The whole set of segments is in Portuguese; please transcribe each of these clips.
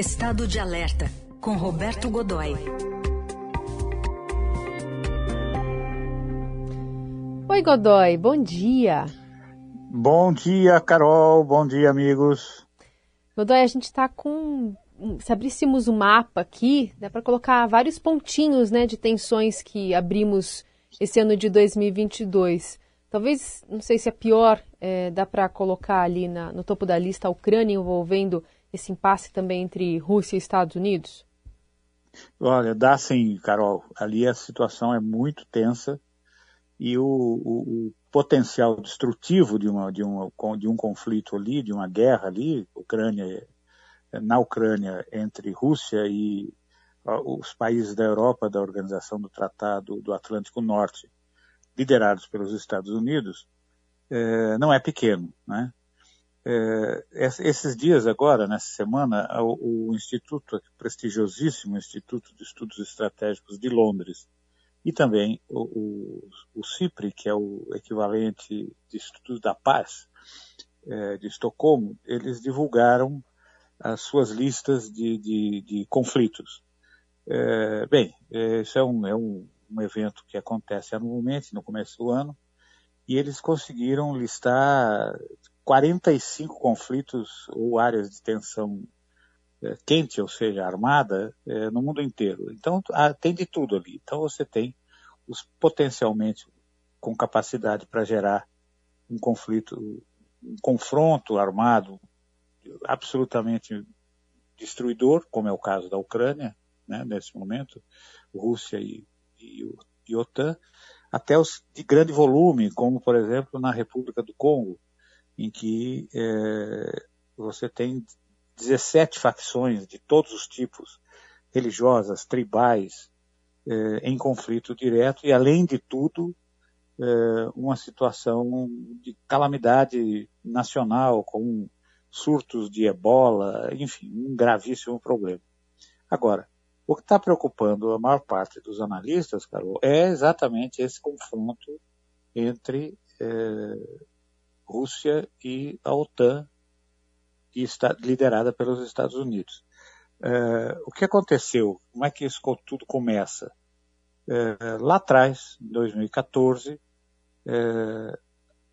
Estado de Alerta, com Roberto Godoy. Oi, Godoy, bom dia. Bom dia, Carol, bom dia, amigos. Godoy, a gente está com. Se abríssemos o um mapa aqui, dá para colocar vários pontinhos né, de tensões que abrimos esse ano de 2022. Talvez, não sei se é pior, é, dá para colocar ali na, no topo da lista a Ucrânia envolvendo esse impasse também entre Rússia e Estados Unidos? Olha, dá sim, Carol. Ali a situação é muito tensa e o, o, o potencial destrutivo de, uma, de, de um conflito ali, de uma guerra ali, Ucrânia, na Ucrânia entre Rússia e os países da Europa, da Organização do Tratado do Atlântico Norte, liderados pelos Estados Unidos, é, não é pequeno, né? É, esses dias agora, nessa semana, o, o Instituto, prestigiosíssimo Instituto de Estudos Estratégicos de Londres, e também o, o, o CIPRI, que é o equivalente de Estudos da Paz é, de Estocolmo, eles divulgaram as suas listas de, de, de conflitos. É, bem, é, isso é, um, é um, um evento que acontece anualmente, no começo do ano, e eles conseguiram listar 45 conflitos ou áreas de tensão é, quente, ou seja, armada, é, no mundo inteiro. Então, tem de tudo ali. Então, você tem os potencialmente com capacidade para gerar um conflito, um confronto armado absolutamente destruidor, como é o caso da Ucrânia, né, nesse momento, Rússia e, e, e OTAN, até os de grande volume, como por exemplo na República do Congo, em que é, você tem 17 facções de todos os tipos, religiosas, tribais, é, em conflito direto e, além de tudo, é, uma situação de calamidade nacional, com surtos de ebola, enfim, um gravíssimo problema. Agora, o que está preocupando a maior parte dos analistas, Carol, é exatamente esse confronto entre Rússia e a OTAN, que está liderada pelos Estados Unidos. É, o que aconteceu? Como é que isso tudo começa? É, lá atrás, em 2014, é,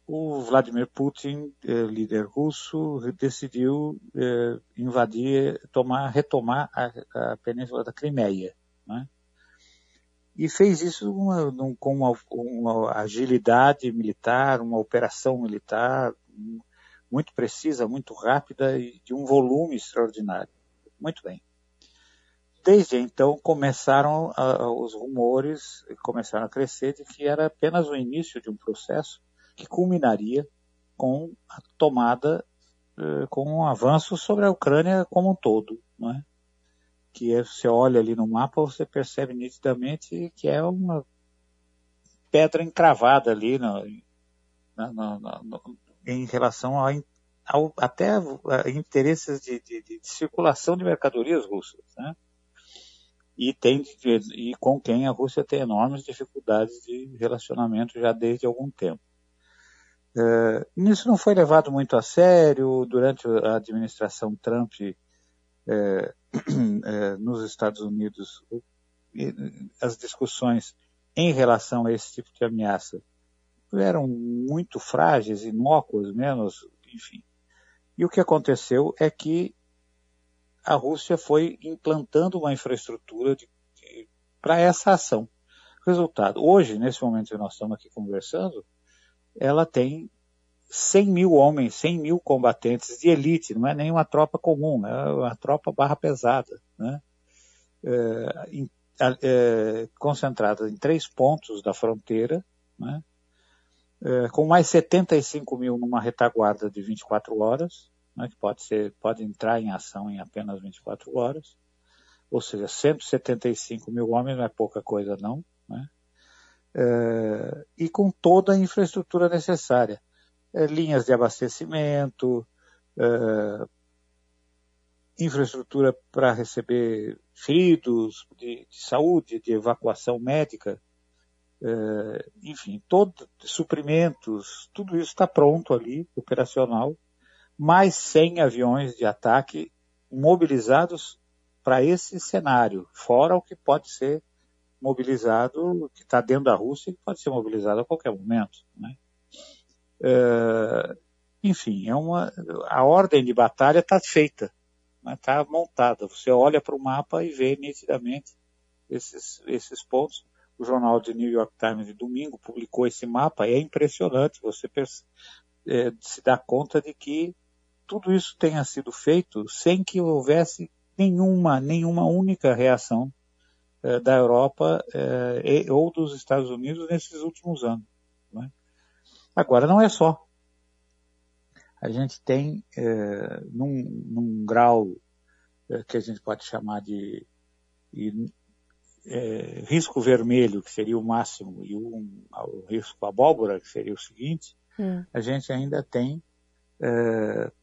o Vladimir Putin, líder russo, decidiu invadir, tomar, retomar a, a península da Crimeia. Né? E fez isso uma, com uma, uma, agilidade militar, uma operação militar muito precisa, muito rápida e de um volume extraordinário. Muito bem. Desde então começaram a, os rumores, começaram a crescer de que era apenas o início de um processo que culminaria com a tomada, eh, com um avanço sobre a Ucrânia como um todo, não é? Que é, você olha ali no mapa, você percebe nitidamente que é uma pedra encravada ali no, no, no, em relação ao, ao até a interesses de, de, de, circulação de mercadorias russas, né? E, tem, e com quem a Rússia tem enormes dificuldades de relacionamento já desde algum tempo. Uh, isso não foi levado muito a sério durante a administração Trump é, é, nos Estados Unidos, as discussões em relação a esse tipo de ameaça eram muito frágeis, inócuas, menos, enfim. E o que aconteceu é que a Rússia foi implantando uma infraestrutura para essa ação. Resultado, hoje, nesse momento que nós estamos aqui conversando, ela tem 100 mil homens, 100 mil combatentes de elite, não é nem uma tropa comum, é uma tropa barra pesada, né? É, é, concentrada em três pontos da fronteira, né? É, com mais 75 mil numa retaguarda de 24 horas, né? que pode, ser, pode entrar em ação em apenas 24 horas, ou seja, 175 mil homens não é pouca coisa não, né? É, e com toda a infraestrutura necessária linhas de abastecimento, é, infraestrutura para receber feridos de, de, saúde, de evacuação médica, é, enfim, todo, suprimentos, tudo isso está pronto ali, operacional, mais 100 aviões de ataque mobilizados para esse cenário, fora o que pode ser mobilizado, que está dentro da Rússia, que pode ser mobilizado a qualquer momento. Né? É, enfim, é uma, a ordem de batalha está feita, está montada. Você olha para o mapa e vê nitidamente esses, esses pontos. O jornal de New York Times de domingo publicou esse mapa e é impressionante. Você é, se dá conta de que tudo isso tenha sido feito sem que houvesse nenhuma, nenhuma única reação é, da Europa é, ou dos Estados Unidos nesses últimos anos. Né? Agora, não é só. A gente tem, é, num, num, grau é, que a gente pode chamar de, de é, risco vermelho, que seria o máximo, e um, o risco abóbora, que seria o seguinte, hum. a gente ainda tem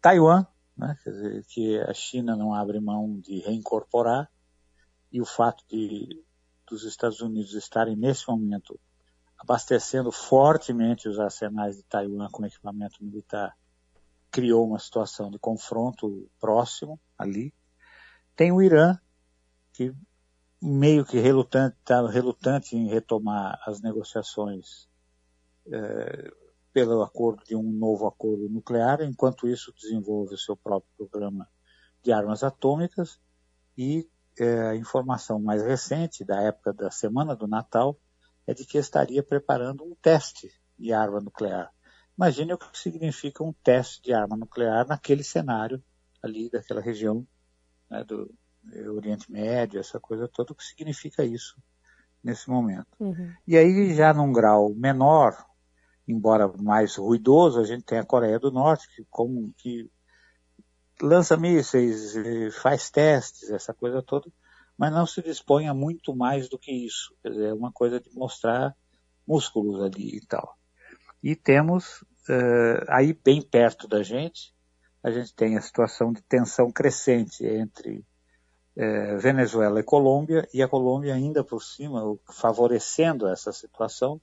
Taiwan, né, dizer, que a China não abre mão de reincorporar, e o fato de dos Estados Unidos estarem nesse momento abastecendo fortemente os arsenais de Taiwan com equipamento militar, criou uma situação de confronto próximo ali. Tem o Irã, que meio que relutante, está relutante em retomar as negociações é, pelo acordo de um novo acordo nuclear, enquanto isso desenvolve o seu próprio programa de armas atômicas e é, a informação mais recente da época da semana do Natal é de que estaria preparando um teste de arma nuclear. Imagine o que significa um teste de arma nuclear naquele cenário ali daquela região né, do Oriente Médio, essa coisa toda, o que significa isso nesse momento. Uhum. E aí, já num grau menor, embora mais ruidoso, a gente tem a Coreia do Norte, que, como, que lança mísseis, faz testes, essa coisa toda, mas não se dispõe a muito mais do que isso. Quer dizer, é uma coisa de mostrar músculos ali e tal. E temos, uh, aí bem perto da gente, a gente tem a situação de tensão crescente entre uh, Venezuela e Colômbia, e a Colômbia ainda por cima, favorecendo essa situação,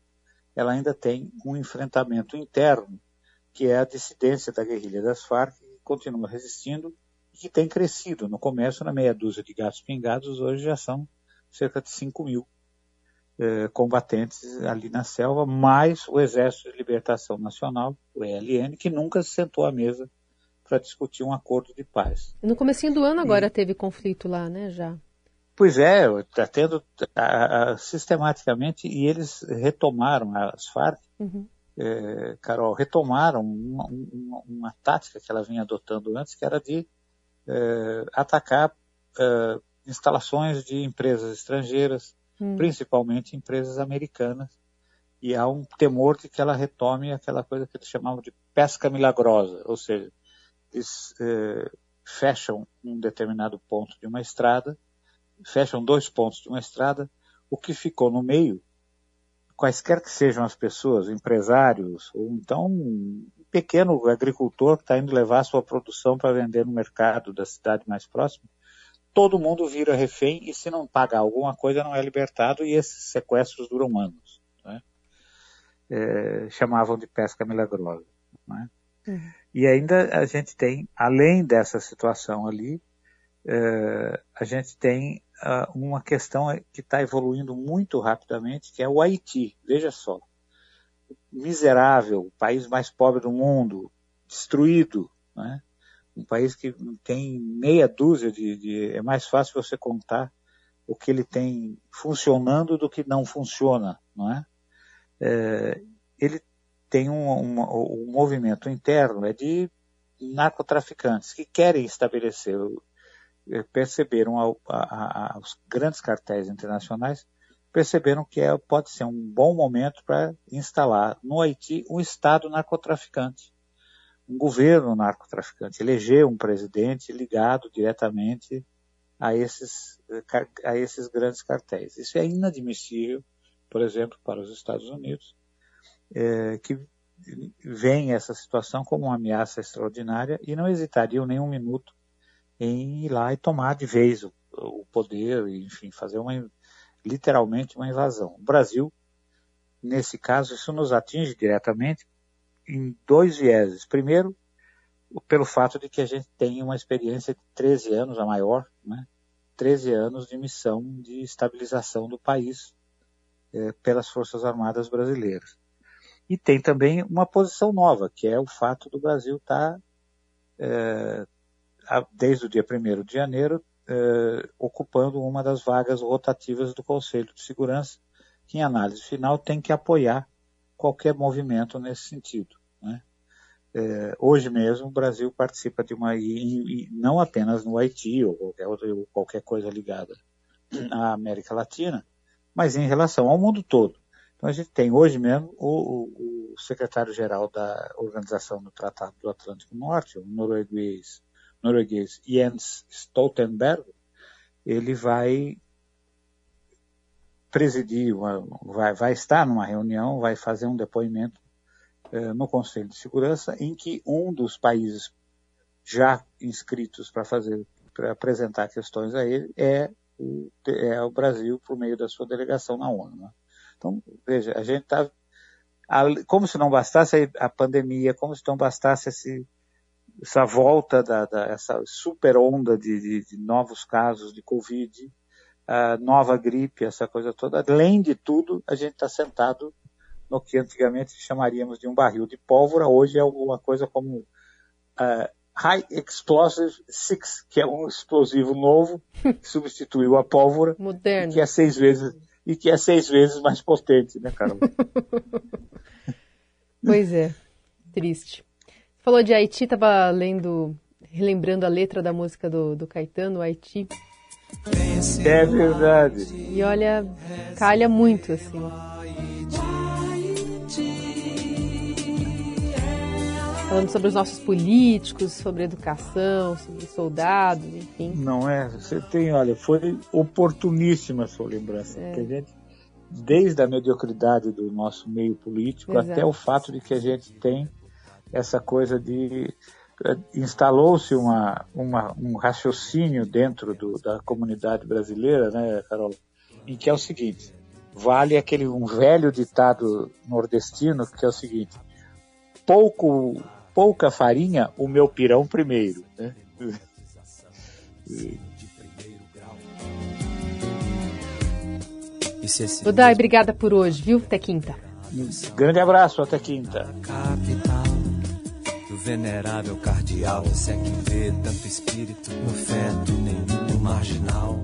ela ainda tem um enfrentamento interno, que é a dissidência da guerrilha das Farc, que continua resistindo que tem crescido. No começo, na meia dúzia de gatos pingados, hoje já são cerca de 5 mil eh, combatentes ali na selva, mais o Exército de Libertação Nacional, o ELN, que nunca se sentou à mesa para discutir um acordo de paz. No comecinho do ano agora e... teve conflito lá, né, já? Pois é, está tendo a, a, sistematicamente, e eles retomaram as Farc, uhum. é, Carol, retomaram uma, uma, uma, tática que ela vinha adotando antes, que era de é, atacar é, instalações de empresas estrangeiras, hum. principalmente empresas americanas, e há um temor de que ela retome aquela coisa que eles chamavam de pesca milagrosa, ou seja, eles é, fecham um determinado ponto de uma estrada, fecham dois pontos de uma estrada, o que ficou no meio, quaisquer que sejam as pessoas, empresários, ou então pequeno agricultor que está indo levar a sua produção para vender no mercado da cidade mais próxima, todo mundo vira refém e se não pagar alguma coisa não é libertado e esses sequestros duram anos. Né? É, chamavam de pesca milagrosa. Né? Uhum. E ainda a gente tem, além dessa situação ali, é, a gente tem uh, uma questão que está evoluindo muito rapidamente, que é o Haiti. Veja só, miserável, o país mais pobre do mundo, destruído, né? um país que tem meia dúzia de, de, É mais fácil você contar o que ele tem funcionando do que não funciona, não é? é ele tem um, um, um, movimento interno é de narcotraficantes que querem estabelecer, perceberam a, a, a, os grandes cartéis internacionais perceberam que é, pode ser um bom momento para instalar no Haiti um Estado narcotraficante, um governo narcotraficante, eleger um presidente ligado diretamente a esses, a esses grandes cartéis. Isso é inadmissível, por exemplo, para os Estados Unidos, é, que veem essa situação como uma ameaça extraordinária e não hesitariam nem um minuto em ir lá e tomar de vez o, o poder, enfim, fazer uma literalmente uma invasão. O Brasil, nesse caso, isso nos atinge diretamente em dois vieses. Primeiro, pelo fato de que a gente tem uma experiência de 13 anos, a maior, né? 13 anos de missão de estabilização do país é, pelas Forças Armadas Brasileiras. E tem também uma posição nova, que é o fato do Brasil estar, tá, é, desde o dia 1 de janeiro, é, ocupando uma das vagas rotativas do Conselho de Segurança, que em análise final tem que apoiar qualquer movimento nesse sentido. Né? É, hoje mesmo o Brasil participa de uma, e, não apenas no Haiti ou qualquer, ou qualquer coisa ligada à América Latina, mas em relação ao mundo todo. Então a gente tem hoje mesmo o, o, o secretário-geral da Organização do Tratado do Atlântico Norte, o norueguês, norueguês Jens Stoltenberg, ele vai presidir, vai, vai estar numa reunião, vai fazer um depoimento eh, no Conselho de Segurança, em que um dos países já inscritos para fazer, para apresentar questões a ele é o, é o Brasil por meio da sua delegação na ONU. Né? Então, veja, a gente está como se não bastasse a pandemia, como se não bastasse esse, essa volta da, da essa super onda de, de, de, novos casos de Covid, a nova gripe, essa coisa toda. Além de tudo, a gente está sentado no que antigamente chamaríamos de um barril de pólvora, hoje é alguma coisa como uh, High Explosive Six, que é um explosivo novo que substituiu a pólvora, Moderno. que é seis vezes e que é seis vezes mais potente, né, Carol? pois é, triste. Falou de Haiti, estava lendo, relembrando a letra da música do, do Caetano, Haiti. É verdade. E olha, calha muito, assim. Falando sobre os nossos políticos, sobre educação, sobre soldados, enfim. Não é? Você tem, olha, foi oportuníssima a sua lembrança. É. a gente, desde a mediocridade do nosso meio político Exato. até o fato de que a gente tem essa coisa de eh, instalou-se uma, uma, um raciocínio dentro do, da comunidade brasileira, né, Carol, em que é o seguinte: vale aquele um velho ditado nordestino que é o seguinte: pouco pouca farinha, o meu pirão primeiro. Né? Budai, obrigada por hoje, viu? Até quinta. Um grande abraço, até quinta. Venerável cardeal, se é que vê tanto espírito no feto, no marginal.